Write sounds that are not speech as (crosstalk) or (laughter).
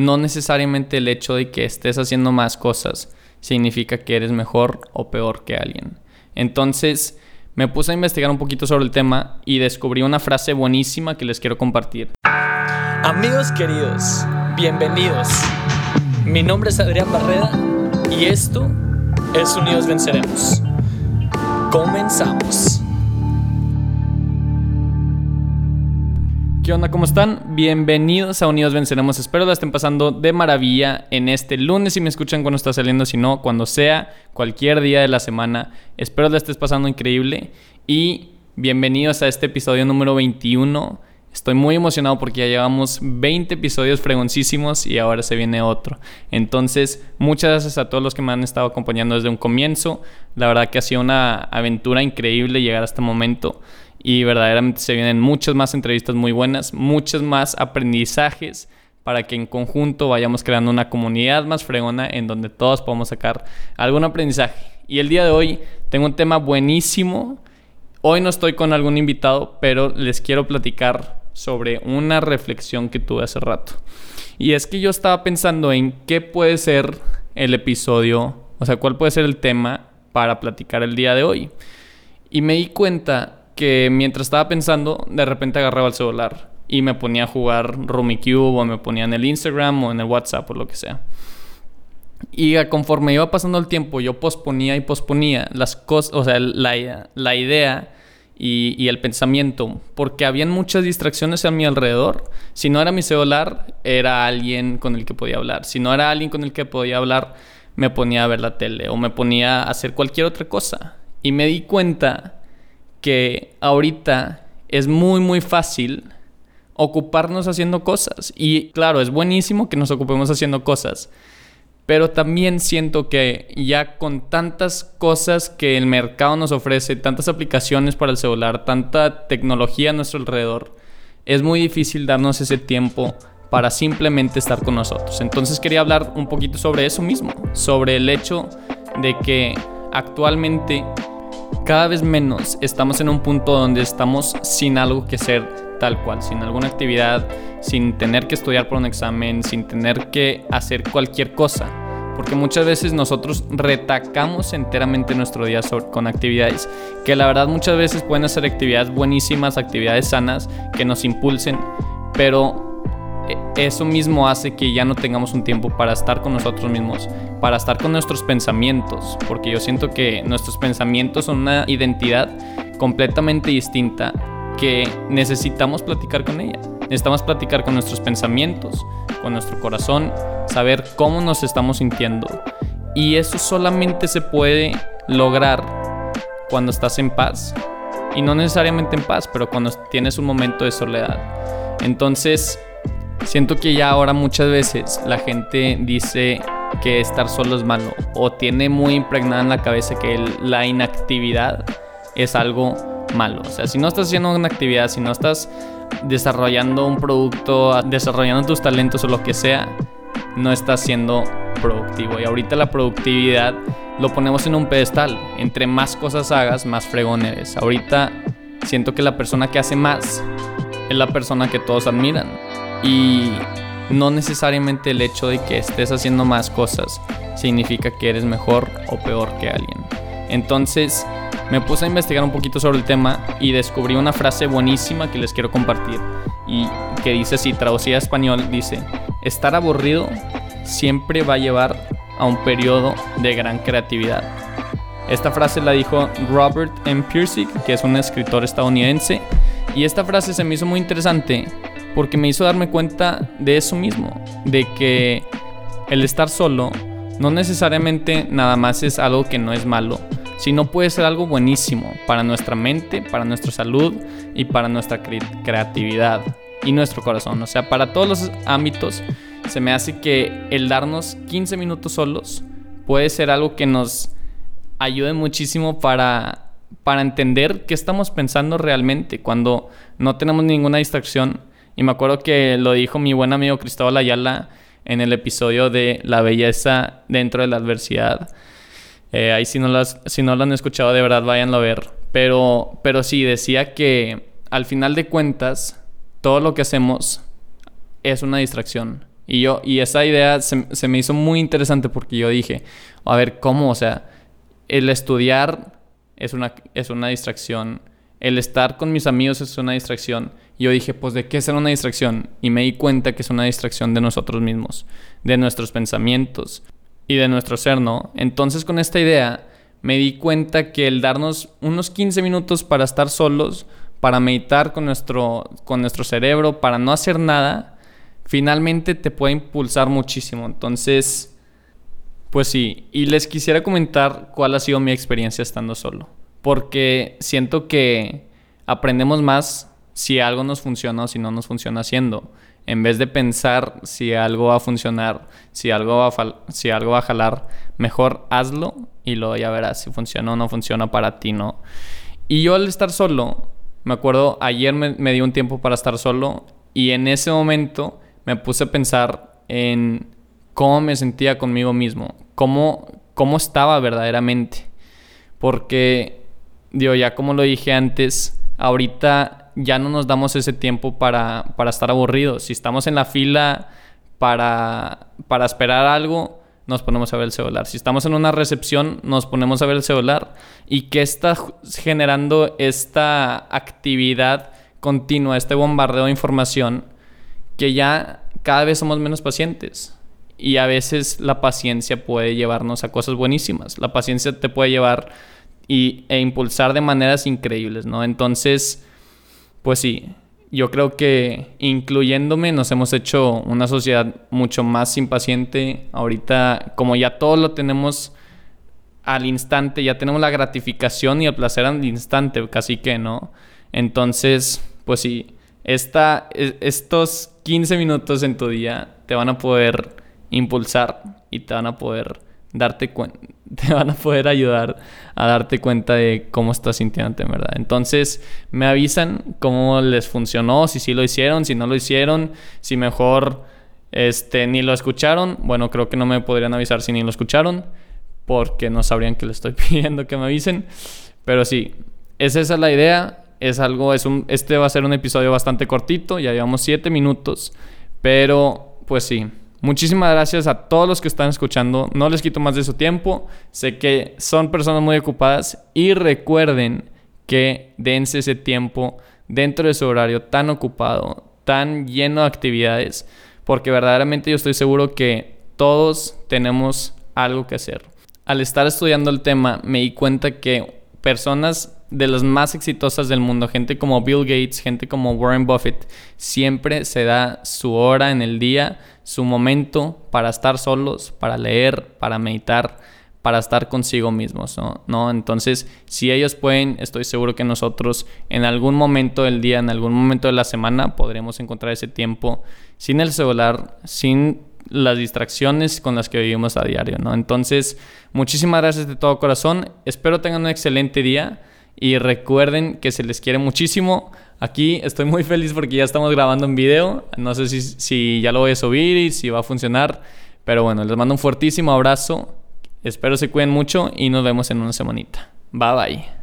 no necesariamente el hecho de que estés haciendo más cosas significa que eres mejor o peor que alguien. Entonces, me puse a investigar un poquito sobre el tema y descubrí una frase buenísima que les quiero compartir. Amigos queridos, bienvenidos. Mi nombre es Adrián Barreda y esto es Unidos Venceremos. Comenzamos. ¿Qué onda? ¿Cómo están? Bienvenidos a Unidos Venceremos. Espero la estén pasando de maravilla en este lunes si me escuchan cuando está saliendo, si no, cuando sea, cualquier día de la semana. Espero la estés pasando increíble y bienvenidos a este episodio número 21. Estoy muy emocionado porque ya llevamos 20 episodios fregoncísimos y ahora se viene otro. Entonces, muchas gracias a todos los que me han estado acompañando desde un comienzo. La verdad que ha sido una aventura increíble llegar a este momento y verdaderamente se vienen muchas más entrevistas muy buenas, muchos más aprendizajes para que en conjunto vayamos creando una comunidad más fregona en donde todos podamos sacar algún aprendizaje. Y el día de hoy tengo un tema buenísimo. Hoy no estoy con algún invitado, pero les quiero platicar sobre una reflexión que tuve hace rato. Y es que yo estaba pensando en qué puede ser el episodio, o sea, cuál puede ser el tema para platicar el día de hoy. Y me di cuenta que mientras estaba pensando, de repente agarraba el celular y me ponía a jugar Cube o me ponía en el Instagram o en el WhatsApp o lo que sea. Y conforme iba pasando el tiempo, yo posponía y posponía las cosas, o sea, la, la idea y, y, el pensamiento, porque habían muchas distracciones a mi alrededor. Si no era mi celular, era alguien con el que podía hablar. Si no era alguien con el que podía hablar, me ponía a ver la tele o me ponía a hacer cualquier otra cosa. Y me di cuenta que ahorita es muy muy fácil ocuparnos haciendo cosas. Y claro, es buenísimo que nos ocupemos haciendo cosas. Pero también siento que ya con tantas cosas que el mercado nos ofrece, tantas aplicaciones para el celular, tanta tecnología a nuestro alrededor, es muy difícil darnos ese tiempo para simplemente estar con nosotros. Entonces quería hablar un poquito sobre eso mismo, sobre el hecho de que actualmente cada vez menos estamos en un punto donde estamos sin algo que hacer tal cual, sin alguna actividad, sin tener que estudiar por un examen, sin tener que hacer cualquier cosa. Porque muchas veces nosotros retacamos enteramente nuestro día con actividades que la verdad muchas veces pueden ser actividades buenísimas, actividades sanas que nos impulsen, pero eso mismo hace que ya no tengamos un tiempo para estar con nosotros mismos, para estar con nuestros pensamientos, porque yo siento que nuestros pensamientos son una identidad completamente distinta que necesitamos platicar con ella. Necesitamos platicar con nuestros pensamientos, con nuestro corazón, saber cómo nos estamos sintiendo. Y eso solamente se puede lograr cuando estás en paz. Y no necesariamente en paz, pero cuando tienes un momento de soledad. Entonces, Siento que ya ahora muchas veces la gente dice que estar solo es malo o tiene muy impregnada en la cabeza que la inactividad es algo malo. O sea, si no estás haciendo una actividad, si no estás desarrollando un producto, desarrollando tus talentos o lo que sea, no estás siendo productivo. Y ahorita la productividad lo ponemos en un pedestal. Entre más cosas hagas, más fregón eres. Ahorita siento que la persona que hace más es la persona que todos admiran. Y no necesariamente el hecho de que estés haciendo más cosas significa que eres mejor o peor que alguien. Entonces me puse a investigar un poquito sobre el tema y descubrí una frase buenísima que les quiero compartir y que dice así, traducida a español, dice, estar aburrido siempre va a llevar a un periodo de gran creatividad. Esta frase la dijo Robert M. Pirsig, que es un escritor estadounidense, y esta frase se me hizo muy interesante porque me hizo darme cuenta de eso mismo, de que el estar solo no necesariamente nada más es algo que no es malo, sino puede ser algo buenísimo para nuestra mente, para nuestra salud y para nuestra creatividad y nuestro corazón. O sea, para todos los ámbitos se me hace que el darnos 15 minutos solos puede ser algo que nos ayude muchísimo para, para entender qué estamos pensando realmente cuando no tenemos ninguna distracción y me acuerdo que lo dijo mi buen amigo Cristóbal Ayala en el episodio de La belleza dentro de la adversidad. Eh, ahí si no, las, si no lo han escuchado de verdad, váyanlo a ver. Pero, pero sí, decía que al final de cuentas, todo lo que hacemos es una distracción. Y yo, y esa idea se, se me hizo muy interesante porque yo dije, a ver, ¿cómo? O sea, el estudiar es una, es una distracción. El estar con mis amigos es una distracción. Y yo dije, pues, ¿de qué será una distracción? Y me di cuenta que es una distracción de nosotros mismos, de nuestros pensamientos y de nuestro ser, ¿no? Entonces, con esta idea, me di cuenta que el darnos unos 15 minutos para estar solos, para meditar con nuestro, con nuestro cerebro, para no hacer nada, finalmente te puede impulsar muchísimo. Entonces, pues sí, y les quisiera comentar cuál ha sido mi experiencia estando solo, porque siento que aprendemos más si algo nos funciona o si no nos funciona haciendo, en vez de pensar si algo va a funcionar, si algo va a, si algo va a jalar, mejor hazlo y luego ya verás si funciona o no funciona para ti, ¿no? Y yo al estar solo, me acuerdo, ayer me, me di un tiempo para estar solo y en ese momento me puse a pensar en cómo me sentía conmigo mismo, cómo, cómo estaba verdaderamente. Porque, digo, ya como lo dije antes, ahorita ya no nos damos ese tiempo para, para estar aburridos. Si estamos en la fila para, para esperar algo, nos ponemos a ver el celular. Si estamos en una recepción, nos ponemos a ver el celular. ¿Y qué está generando esta actividad continua, este bombardeo de información? Que ya cada vez somos menos pacientes y a veces la paciencia puede llevarnos a cosas buenísimas. La paciencia te puede llevar y, e impulsar de maneras increíbles, ¿no? Entonces, pues sí, yo creo que incluyéndome nos hemos hecho una sociedad mucho más impaciente. Ahorita, como ya todo lo tenemos al instante, ya tenemos la gratificación y el placer al instante, casi que, ¿no? Entonces, pues sí, esta, e, estos 15 minutos en tu día te van a poder impulsar y te van a poder darte cuenta, te van a poder ayudar a darte cuenta de cómo estás sintiéndote, verdad. Entonces, me avisan cómo les funcionó, si sí lo hicieron, si no lo hicieron, si mejor este ni lo escucharon. Bueno, creo que no me podrían avisar si ni lo escucharon, porque no sabrían que les estoy (laughs) pidiendo que me avisen. Pero sí, es esa la idea. Es algo, es un, este va a ser un episodio bastante cortito, ya llevamos 7 minutos, pero pues sí, Muchísimas gracias a todos los que están escuchando. No les quito más de su tiempo. Sé que son personas muy ocupadas y recuerden que dense ese tiempo dentro de su horario tan ocupado, tan lleno de actividades, porque verdaderamente yo estoy seguro que todos tenemos algo que hacer. Al estar estudiando el tema me di cuenta que personas de las más exitosas del mundo, gente como Bill Gates, gente como Warren Buffett, siempre se da su hora en el día, su momento para estar solos, para leer, para meditar, para estar consigo mismos, ¿no? Entonces, si ellos pueden, estoy seguro que nosotros en algún momento del día, en algún momento de la semana, podremos encontrar ese tiempo sin el celular, sin las distracciones con las que vivimos a diario, ¿no? Entonces, muchísimas gracias de todo corazón. Espero tengan un excelente día. Y recuerden que se les quiere muchísimo. Aquí estoy muy (laughs) feliz porque ya estamos grabando un video. No sé si, si ya lo voy a subir y si va a funcionar. Pero bueno, les mando un fuertísimo abrazo. Espero se cuiden mucho y nos vemos en una semanita. Bye bye.